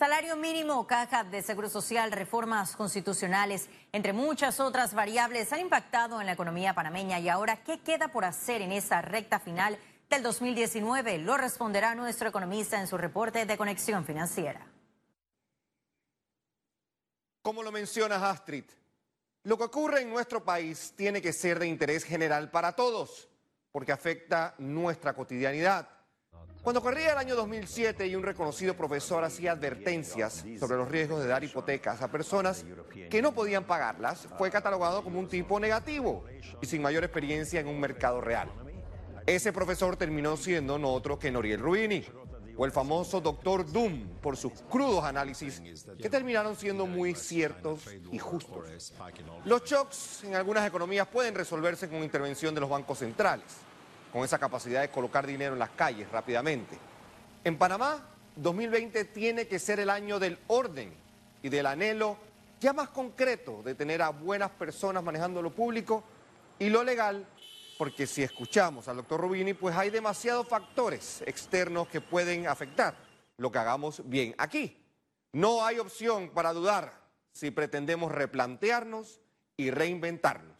Salario mínimo, caja de seguro social, reformas constitucionales, entre muchas otras variables, han impactado en la economía panameña. Y ahora, ¿qué queda por hacer en esa recta final del 2019? Lo responderá nuestro economista en su reporte de conexión financiera. Como lo mencionas, Astrid, lo que ocurre en nuestro país tiene que ser de interés general para todos, porque afecta nuestra cotidianidad. Cuando corría el año 2007 y un reconocido profesor hacía advertencias sobre los riesgos de dar hipotecas a personas que no podían pagarlas, fue catalogado como un tipo negativo y sin mayor experiencia en un mercado real. Ese profesor terminó siendo no otro que Noriel Rubini, o el famoso Doctor Doom por sus crudos análisis que terminaron siendo muy ciertos y justos. Los shocks en algunas economías pueden resolverse con intervención de los bancos centrales, con esa capacidad de colocar dinero en las calles rápidamente. En Panamá, 2020 tiene que ser el año del orden y del anhelo ya más concreto de tener a buenas personas manejando lo público y lo legal porque si escuchamos al doctor Rubini, pues hay demasiados factores externos que pueden afectar lo que hagamos bien aquí. No hay opción para dudar si pretendemos replantearnos y reinventarnos.